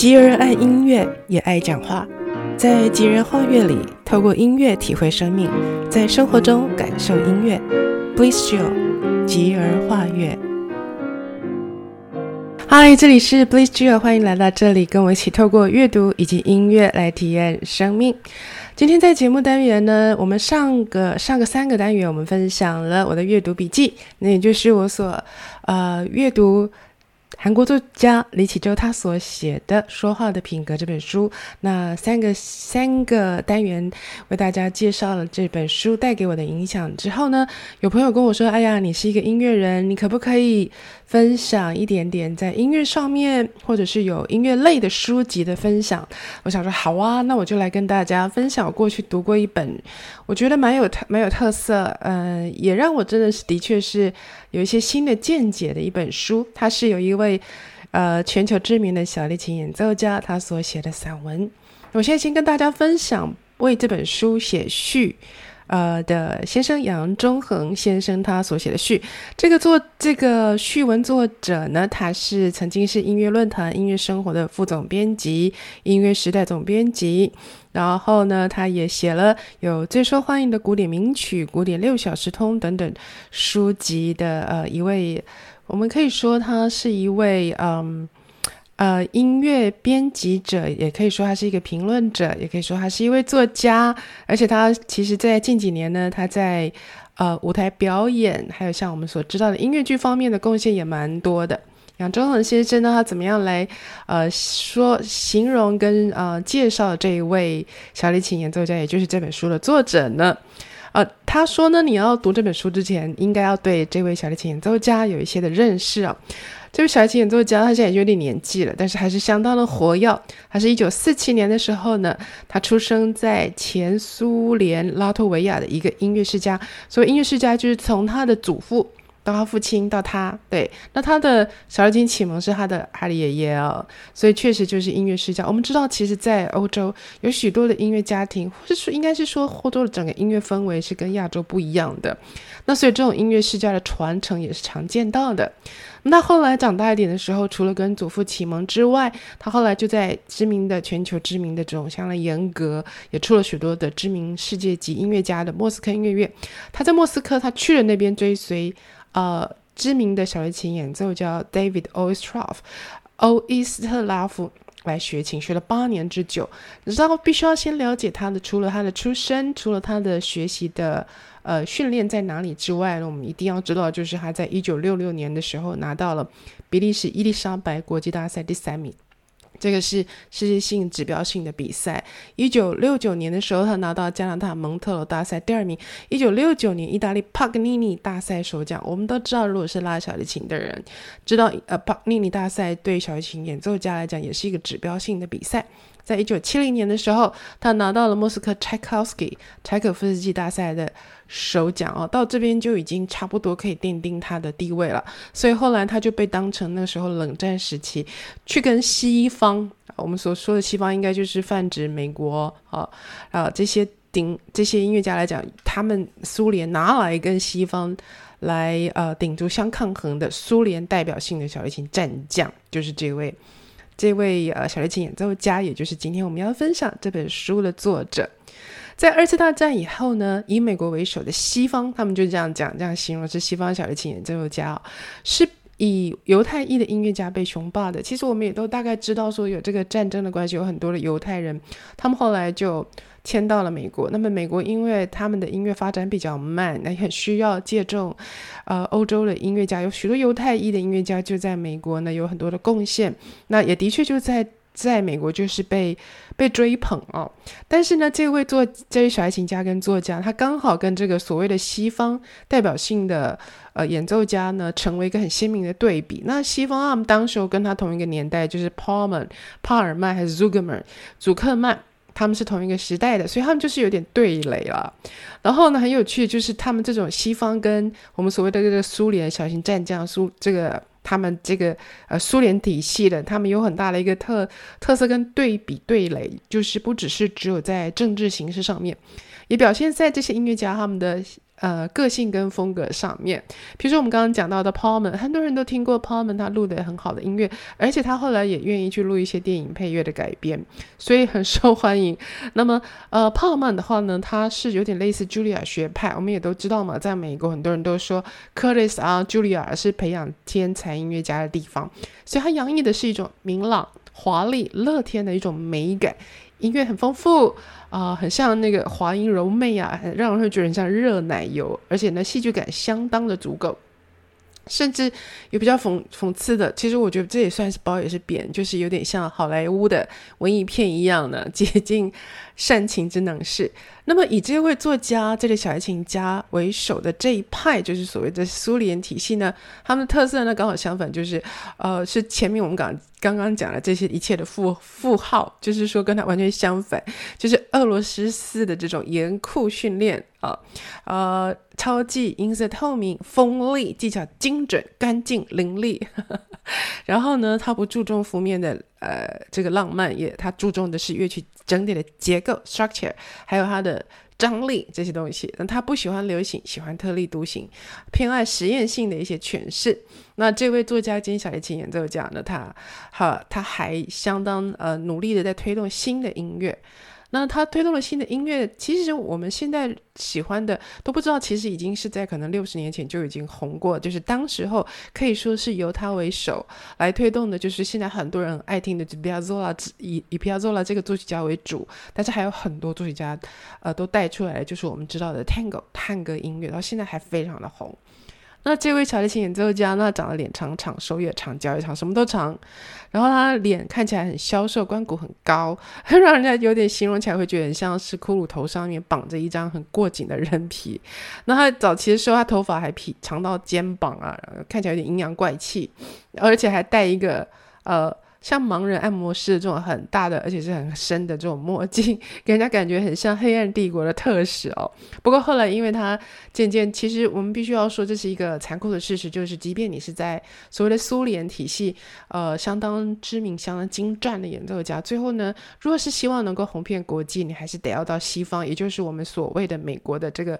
吉儿爱音乐，也爱讲话。在吉人画乐里，透过音乐体会生命，在生活中感受音乐。Bliss Jill，吉儿画乐。嗨，这里是 Bliss Jill，欢迎来到这里，跟我一起透过阅读以及音乐来体验生命。今天在节目单元呢，我们上个上个三个单元，我们分享了我的阅读笔记，那也就是我所呃阅读。韩国作家李启周他所写的《说话的品格》这本书，那三个三个单元为大家介绍了这本书带给我的影响之后呢，有朋友跟我说：“哎呀，你是一个音乐人，你可不可以分享一点点在音乐上面，或者是有音乐类的书籍的分享？”我想说：“好啊，那我就来跟大家分享过去读过一本，我觉得蛮有特蛮有特色，嗯、也让我真的是的确是有一些新的见解的一本书。它是有一位。呃，全球知名的小提琴演奏家，他所写的散文，我现在先跟大家分享为这本书写序，呃的先生杨忠恒先生他所写的序。这个作这个序文作者呢，他是曾经是音乐论坛、音乐生活的副总编辑、音乐时代总编辑，然后呢，他也写了有最受欢迎的古典名曲、古典六小时通等等书籍的呃一位。我们可以说他是一位嗯呃音乐编辑者，也可以说他是一个评论者，也可以说他是一位作家。而且他其实，在近几年呢，他在呃舞台表演，还有像我们所知道的音乐剧方面的贡献也蛮多的。杨忠恒先生呢，他怎么样来呃说形容跟呃介绍这一位小提琴演奏家，也就是这本书的作者呢？呃，他说呢，你要读这本书之前，应该要对这位小提琴演奏家有一些的认识啊。这位小提琴演奏家，他现在已经有点年纪了，但是还是相当的活跃。他是一九四七年的时候呢，他出生在前苏联拉脱维亚的一个音乐世家。所谓音乐世家，就是从他的祖父。到他父亲，到他，对，那他的小提琴启蒙是他的哈利爷爷哦，所以确实就是音乐世家。我们知道，其实，在欧洲有许多的音乐家庭，或是说应该是说，欧洲的整个音乐氛围是跟亚洲不一样的。那所以这种音乐世家的传承也是常见到的。那后来长大一点的时候，除了跟祖父启蒙之外，他后来就在知名的全球知名的这种像严格，也出了许多的知名世界级音乐家的莫斯科音乐院。他在莫斯科，他去了那边追随。呃，知名的小提琴演奏家 David Oistrakh 欧伊斯特拉夫来学琴，学了八年之久。然后必须要先了解他的，除了他的出身，除了他的学习的呃训练在哪里之外呢，我们一定要知道，就是他在一九六六年的时候拿到了比利时伊丽莎白国际大赛第三名。这个是世界性指标性的比赛。一九六九年的时候，他拿到加拿大蒙特罗大赛第二名。一九六九年，意大利帕格尼尼大赛首奖。我们都知道，如果是拉小提琴的人，知道呃帕格尼尼大赛对小提琴演奏家来讲也是一个指标性的比赛。在一九七零年的时候，他拿到了莫斯科柴可夫斯基柴可夫斯基大赛的首奖哦，到这边就已经差不多可以奠定他的地位了。所以后来他就被当成那个时候冷战时期去跟西方，我们所说的西方应该就是泛指美国啊啊这些顶这些音乐家来讲，他们苏联拿来跟西方来呃顶住相抗衡的苏联代表性的小提琴战将，就是这位。这位呃小提琴演奏家，也就是今天我们要分享这本书的作者，在二次大战以后呢，以美国为首的西方，他们就这样讲，这样形容是西方小提琴演奏家哦，是以犹太裔的音乐家被雄霸的。其实我们也都大概知道，说有这个战争的关系，有很多的犹太人，他们后来就。迁到了美国，那么美国因为他们的音乐发展比较慢，那很需要借助，呃，欧洲的音乐家，有许多犹太裔的音乐家就在美国呢，有很多的贡献，那也的确就在在美国就是被被追捧哦。但是呢，这位作这位小提琴家跟作家，他刚好跟这个所谓的西方代表性的呃演奏家呢，成为一个很鲜明的对比。那西方他们当时候跟他同一个年代，就是 Paul 帕尔曼还是 Zukerman 祖克曼。他们是同一个时代的，所以他们就是有点对垒了。然后呢，很有趣的就是他们这种西方跟我们所谓的这个苏联小型战将苏这个他们这个呃苏联体系的，他们有很大的一个特特色跟对比对垒，就是不只是只有在政治形式上面，也表现在这些音乐家他们的呃，个性跟风格上面，比如说我们刚刚讲到的 Paulman，很多人都听过 Paulman，他录的很好的音乐，而且他后来也愿意去录一些电影配乐的改编，所以很受欢迎。那么，呃，Paulman 的话呢，他是有点类似 Julia 学派，我们也都知道嘛，在美国很多人都说 Curtis 啊，Julia 是培养天才音乐家的地方，所以他洋溢的是一种明朗、华丽、乐天的一种美感。音乐很丰富啊、很像那个华音柔媚啊，让人会觉得很像热奶油，而且呢，戏剧感相当的足够，甚至有比较讽讽刺的。其实我觉得这也算是褒也是贬，就是有点像好莱坞的文艺片一样的接近煽情之能事。那么以这位作家、这类小提琴家为首的这一派，就是所谓的苏联体系呢，他们的特色呢刚好相反，就是呃，是前面我们讲刚刚讲的这些一切的负负号，就是说跟他完全相反，就是俄罗斯式的这种严酷训练啊，呃，超技、音色透明、锋利、技巧精准、干净伶俐。然后呢，他不注重谱面的呃这个浪漫，也他注重的是乐曲整体的结构 structure，还有它的张力这些东西。那他不喜欢流行，喜欢特立独行，偏爱实验性的一些诠释。那这位作家兼小提琴演奏家呢，他哈他还相当呃努力的在推动新的音乐。那他推动了新的音乐，其实我们现在喜欢的都不知道，其实已经是在可能六十年前就已经红过，就是当时候可以说是由他为首来推动的，就是现在很多人爱听的，就比亚佐拉以以比亚佐拉这个作曲家为主，但是还有很多作曲家，呃，都带出来，就是我们知道的 Tango 探戈音乐，到现在还非常的红。那这位小提琴演奏家，那长得脸长长，手也长，脚也长，什么都长。然后他脸看起来很消瘦，关骨很高，让人家有点形容起来会觉得很像是骷髅头上面绑着一张很过紧的人皮。那他早期的时候，他头发还披长到肩膀啊，看起来有点阴阳怪气，而且还戴一个呃。像盲人按摩师这种很大的，而且是很深的这种墨镜，给人家感觉很像黑暗帝国的特使哦。不过后来，因为他渐渐，其实我们必须要说，这是一个残酷的事实，就是即便你是在所谓的苏联体系，呃，相当知名、相当精湛的演奏家，最后呢，如果是希望能够红遍国际，你还是得要到西方，也就是我们所谓的美国的这个。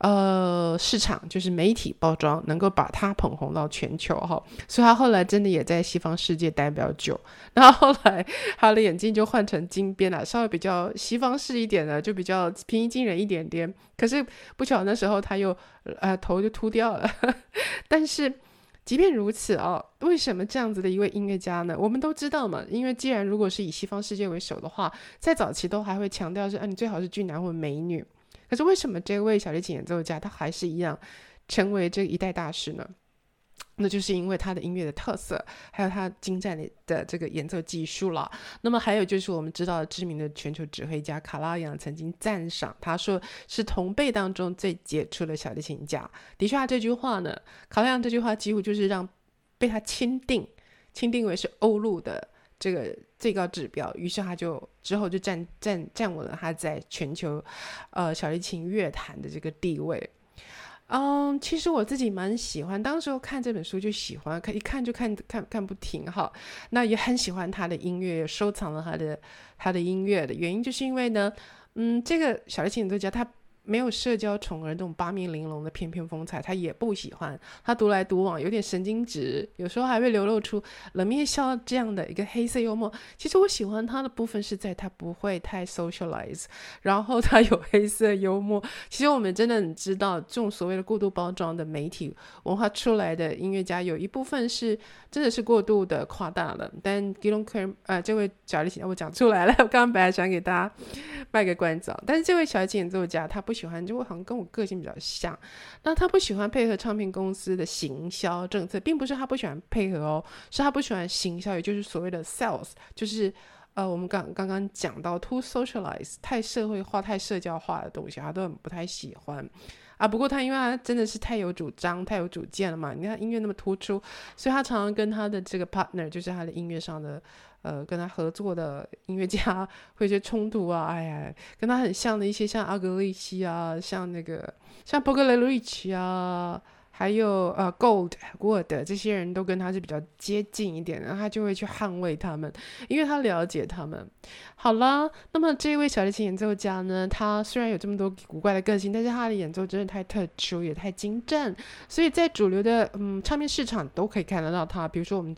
呃，市场就是媒体包装，能够把他捧红到全球哈，所以他后来真的也在西方世界待比较久。然后后来他的眼镜就换成金边了，稍微比较西方式一点的，就比较平易近人一点点。可是不巧那时候他又呃头就秃掉了。但是即便如此哦，为什么这样子的一位音乐家呢？我们都知道嘛，因为既然如果是以西方世界为首的话，在早期都还会强调是，啊，你最好是俊男或美女。可是为什么这位小提琴演奏家他还是一样成为这一代大师呢？那就是因为他的音乐的特色，还有他精湛的的这个演奏技术了。那么还有就是我们知道的知名的全球指挥家卡拉扬曾经赞赏他说是同辈当中最杰出的小提琴家。的确，这句话呢，卡拉扬这句话几乎就是让被他钦定，钦定为是欧陆的。这个最高指标，于是他就之后就站站站稳了他在全球，呃，小提琴乐坛的这个地位。嗯，其实我自己蛮喜欢，当时候看这本书就喜欢，看一看就看看看不停哈。那也很喜欢他的音乐，收藏了他的他的音乐的原因，就是因为呢，嗯，这个小提琴演奏家他。没有社交宠儿这种八面玲珑的翩翩风采，他也不喜欢。他独来独往，有点神经质，有时候还会流露出冷面笑这样的一个黑色幽默。其实我喜欢他的部分是在他不会太 socialize，然后他有黑色幽默。其实我们真的很知道，这种所谓的过度包装的媒体文化出来的音乐家，有一部分是真的是过度的夸大了。但 Gidon Ker，呃，这位小提琴我讲出来了，我刚刚本来想给大家卖个关子，但是这位小提琴演奏家他不喜欢，就会好像跟我个性比较像。那他不喜欢配合唱片公司的行销政策，并不是他不喜欢配合哦，是他不喜欢行销，也就是所谓的 sales，就是呃，我们刚刚刚讲到 too socialize，太社会化、太社交化的东西，他都很不太喜欢啊。不过他因为他真的是太有主张、太有主见了嘛，你看音乐那么突出，所以他常常跟他的这个 partner，就是他的音乐上的。呃，跟他合作的音乐家会有些冲突啊，哎呀，跟他很像的一些，像阿格利西啊，像那个像波格雷洛维奇啊，还有呃，Gold、Gold 这些人都跟他是比较接近一点的，他就会去捍卫他们，因为他了解他们。好了，那么这位小提琴演奏家呢，他虽然有这么多古怪的个性，但是他的演奏真的太特殊，也太精湛，所以在主流的嗯唱片市场都可以看得到他。比如说我们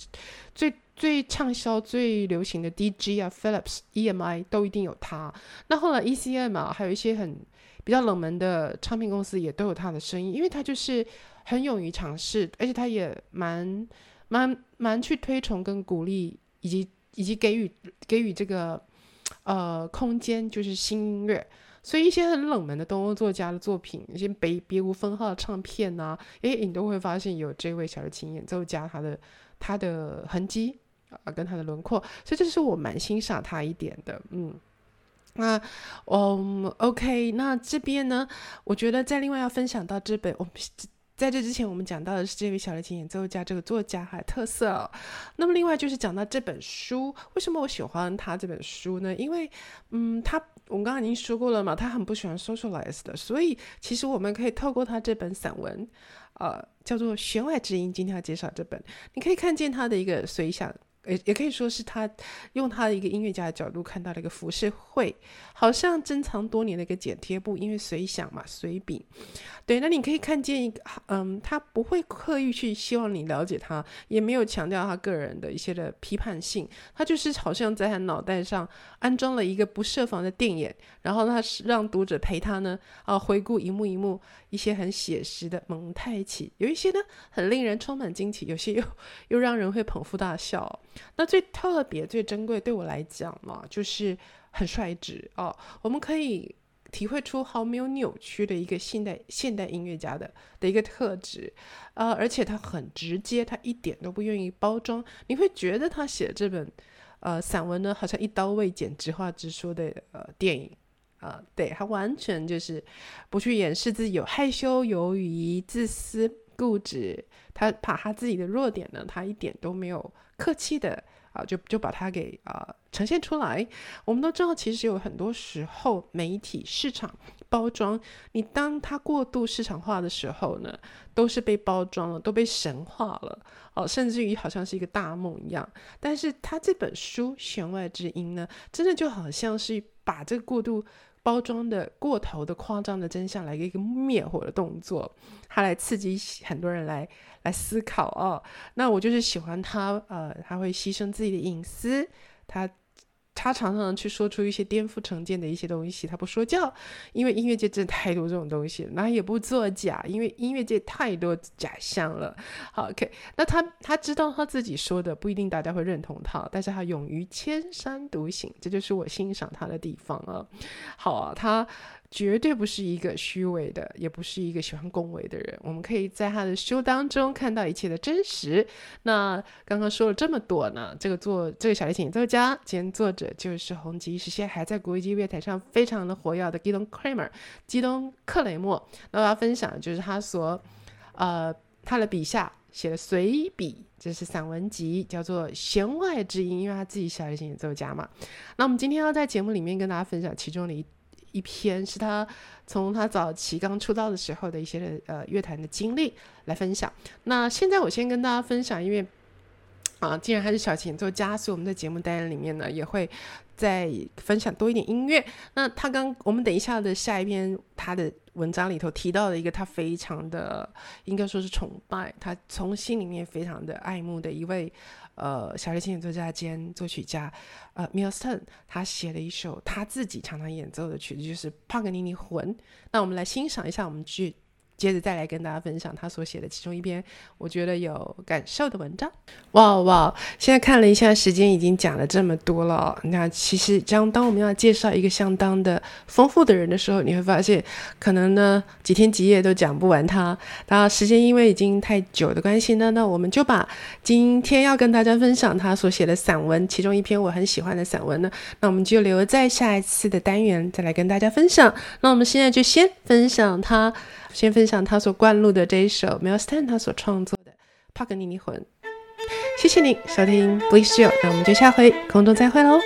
最最畅销、最流行的 DG 啊，Philips、EMI 都一定有它。那后来 ECM 啊，还有一些很比较冷门的唱片公司也都有它的声音，因为它就是很勇于尝试，而且它也蛮蛮蛮去推崇跟鼓励，以及以及给予给予这个。呃，空间就是新音乐，所以一些很冷门的东欧作家的作品，一些别别无分号的唱片呐、啊，诶，你都会发现有这位小提琴演奏家他的他的痕迹啊，跟他的轮廓，所以这是我蛮欣赏他一点的，嗯，那嗯，OK，那这边呢，我觉得在另外要分享到这本我们。在这之前，我们讲到的是这位小提琴演奏家这个作家还有特色。那么，另外就是讲到这本书，为什么我喜欢他这本书呢？因为，嗯，他我们刚刚已经说过了嘛，他很不喜欢 socialize 的，所以其实我们可以透过他这本散文，呃，叫做《弦外之音》，今天要介绍这本，你可以看见他的一个随想。也也可以说是他用他的一个音乐家的角度看到了一个浮世绘，好像珍藏多年的一个剪贴簿，因为随想嘛，随笔。对，那你可以看见一个，嗯，他不会刻意去希望你了解他，也没有强调他个人的一些的批判性，他就是好像在他脑袋上安装了一个不设防的电眼，然后他是让读者陪他呢，啊，回顾一幕一幕一些很写实的蒙太奇，有一些呢很令人充满惊奇，有些又又让人会捧腹大笑。那最特别、最珍贵，对我来讲嘛，就是很率直哦。我们可以体会出毫没有扭曲的一个现代现代音乐家的的一个特质，呃，而且他很直接，他一点都不愿意包装。你会觉得他写这本呃散文呢，好像一刀未剪、直话直说的呃电影啊、呃，对，他完全就是不去掩饰自己有害羞、犹豫、自私、固执。他把他自己的弱点呢，他一点都没有客气的啊，就就把它给啊呈现出来。我们都知道，其实有很多时候媒体、市场包装，你当它过度市场化的时候呢，都是被包装了，都被神化了，哦、甚至于好像是一个大梦一样。但是他这本书《弦外之音》呢，真的就好像是把这个过度。包装的过头的夸张的真相，来一个灭火的动作，他来刺激很多人来来思考哦。那我就是喜欢他，呃，他会牺牲自己的隐私，他。他常常去说出一些颠覆成见的一些东西，他不说教，因为音乐界真的太多这种东西，那也不作假，因为音乐界太多假象了。好，OK，那他他知道他自己说的不一定大家会认同他，但是他勇于千山独行，这就是我欣赏他的地方啊。好啊，他。绝对不是一个虚伪的，也不是一个喜欢恭维的人。我们可以在他的书当中看到一切的真实。那刚刚说了这么多呢，这个作这个小提琴演奏家兼作者就是红极一时，现在还在国际乐坛上非常的活跃的 Gidon Kremer，基东克雷默。那我要分享就是他所呃他的笔下写的随笔，这是散文集，叫做《弦外之音》，因为他自己小提琴演奏家嘛。那我们今天要在节目里面跟大家分享其中的一。一篇是他从他早期刚出道的时候的一些呃乐坛的经历来分享。那现在我先跟大家分享，因为啊，既然他是小提琴奏家，所以我们在节目单元里面呢也会再分享多一点音乐。那他刚我们等一下的下一篇他的文章里头提到的一个他非常的应该说是崇拜，他从心里面非常的爱慕的一位。呃，小提琴演奏家兼作曲家，呃，Mills 他写了一首他自己常常演奏的曲子，就是帕格尼尼魂。那我们来欣赏一下，我们剧。接着再来跟大家分享他所写的其中一篇我觉得有感受的文章。哇哇！现在看了一下时间，已经讲了这么多了。那其实，当当我们要介绍一个相当的丰富的人的时候，你会发现，可能呢几天几夜都讲不完他。那时间因为已经太久的关系呢，那我们就把今天要跟大家分享他所写的散文，其中一篇我很喜欢的散文呢，那我们就留在下一次的单元再来跟大家分享。那我们现在就先分享他。先分享他所灌录的这一首 Mel Stan 他所创作的《帕格尼尼魂》，谢谢你收听 Bliss Jill，那我们就下回空中再会喽。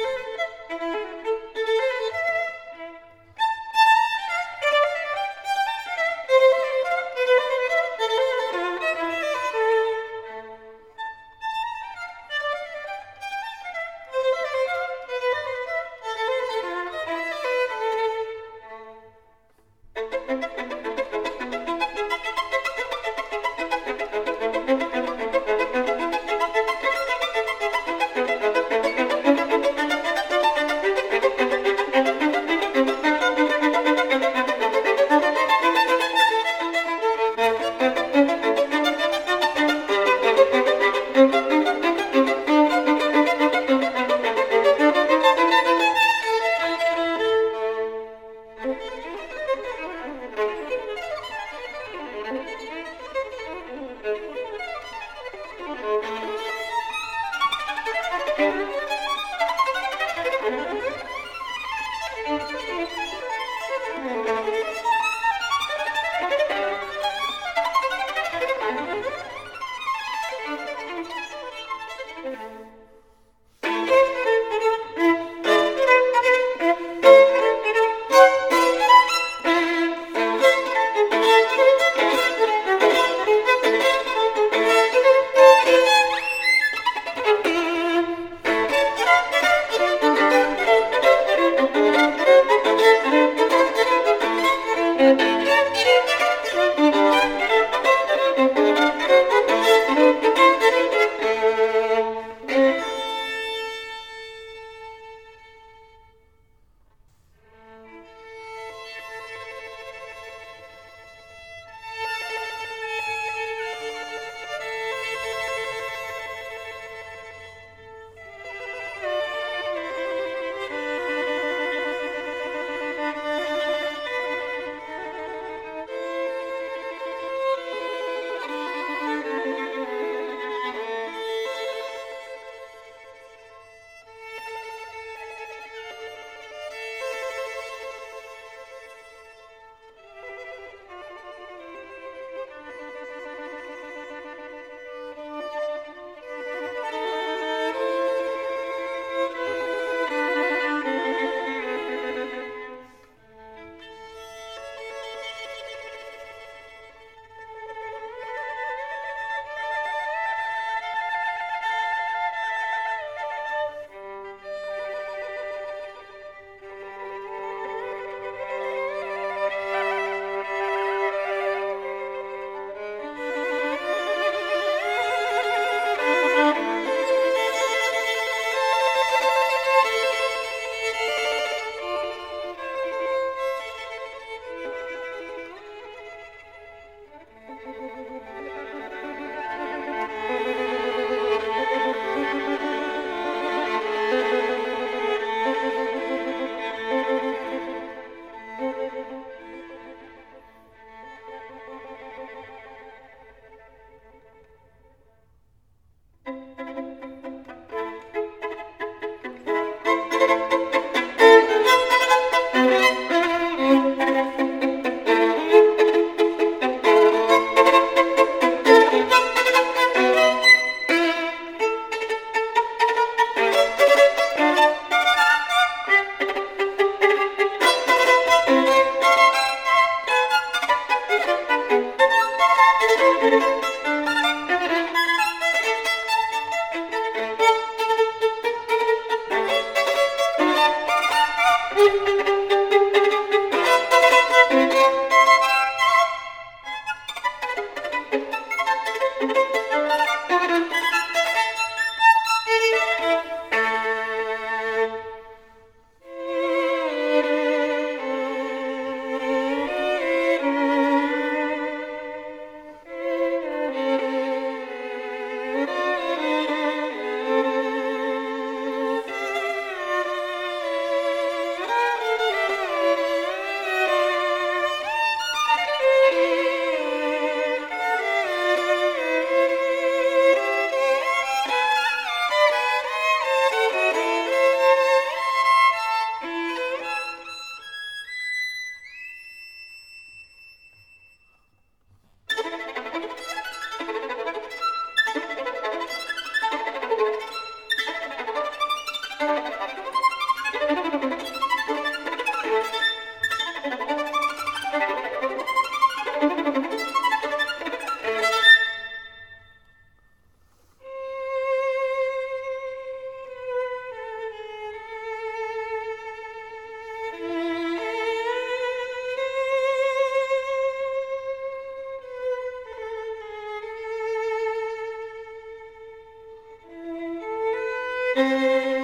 Música